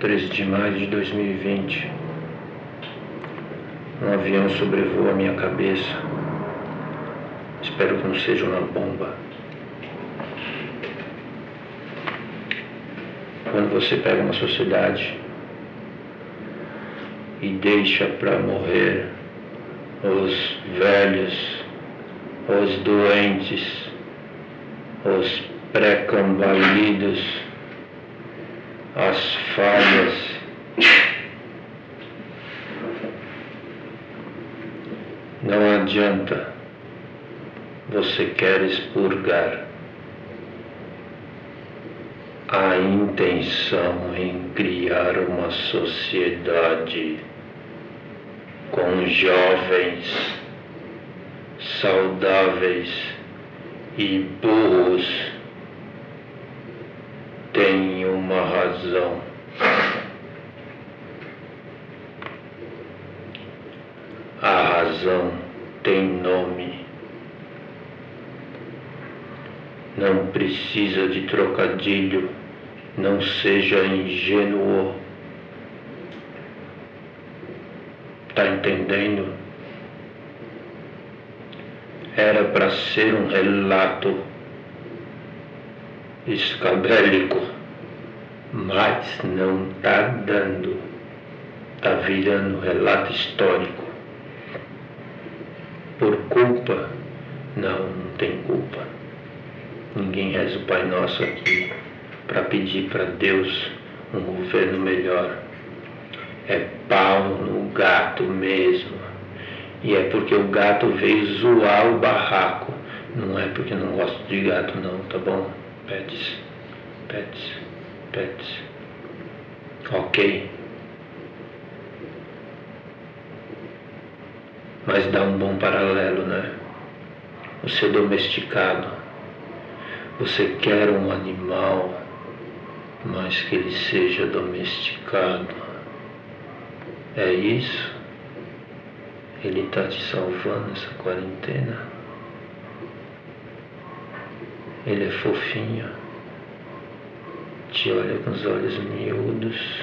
13 de maio de 2020. Um avião sobrevoa a minha cabeça. Espero que não seja uma bomba. Quando você pega uma sociedade e deixa para morrer os velhos, os doentes, os pré-cambalidos, as falhas, não adianta. Você quer expurgar a intenção em criar uma sociedade com jovens saudáveis e burros tem uma razão. A razão tem nome. Não precisa de trocadilho, não seja ingênuo. Tá entendendo? Era para ser um relato escabélico, mas não tá dando. Tá virando relato histórico. Por culpa? Não, não tem culpa. Ninguém reza o Pai Nosso aqui para pedir para Deus um governo melhor. É pau no gato mesmo. E é porque o gato veio zoar o barraco. Não é porque não gosto de gato, não, tá bom? Pets, pets, pets. Ok. Mas dá um bom paralelo, né? O ser domesticado. Você quer um animal, mas que ele seja domesticado. É isso? Ele está te salvando essa quarentena? Ele é fofinho, te olha com os olhos miúdos,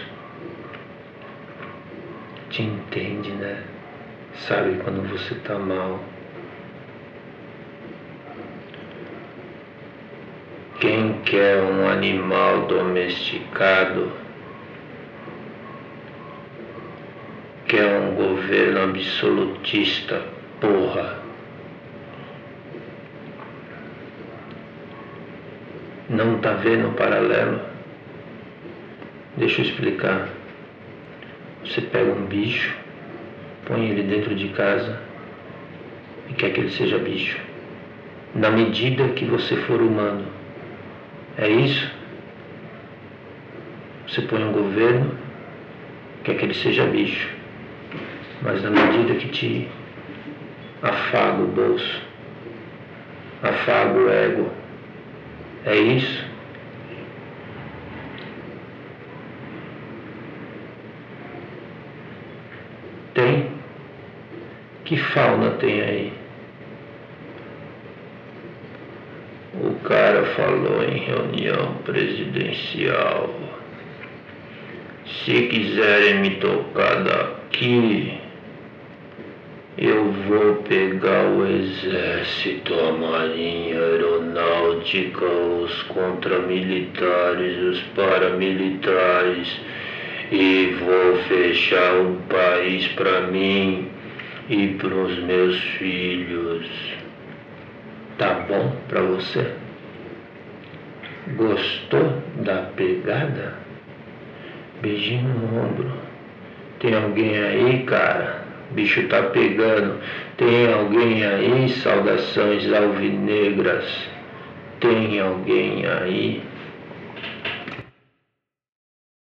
te entende, né? Sabe quando você tá mal. Quem quer um animal domesticado quer um governo absolutista, porra. Não está vendo o paralelo? Deixa eu explicar. Você pega um bicho, põe ele dentro de casa e quer que ele seja bicho. Na medida que você for humano. É isso? Você põe um governo, quer que ele seja bicho. Mas na medida que te afaga o bolso, afaga o ego, é isso? Tem? Que fauna tem aí? O cara falou em reunião presidencial. Se quiserem me tocar daqui, eu vou pegar o exército, a marinha, a aeronáutica, os contramilitares, os paramilitares e vou fechar o país para mim e para os meus filhos. Tá bom para você? Gostou da pegada? Beijinho no ombro. Tem alguém aí, cara? Bicho tá pegando. Tem alguém aí? Saudações alvinegras. Tem alguém aí?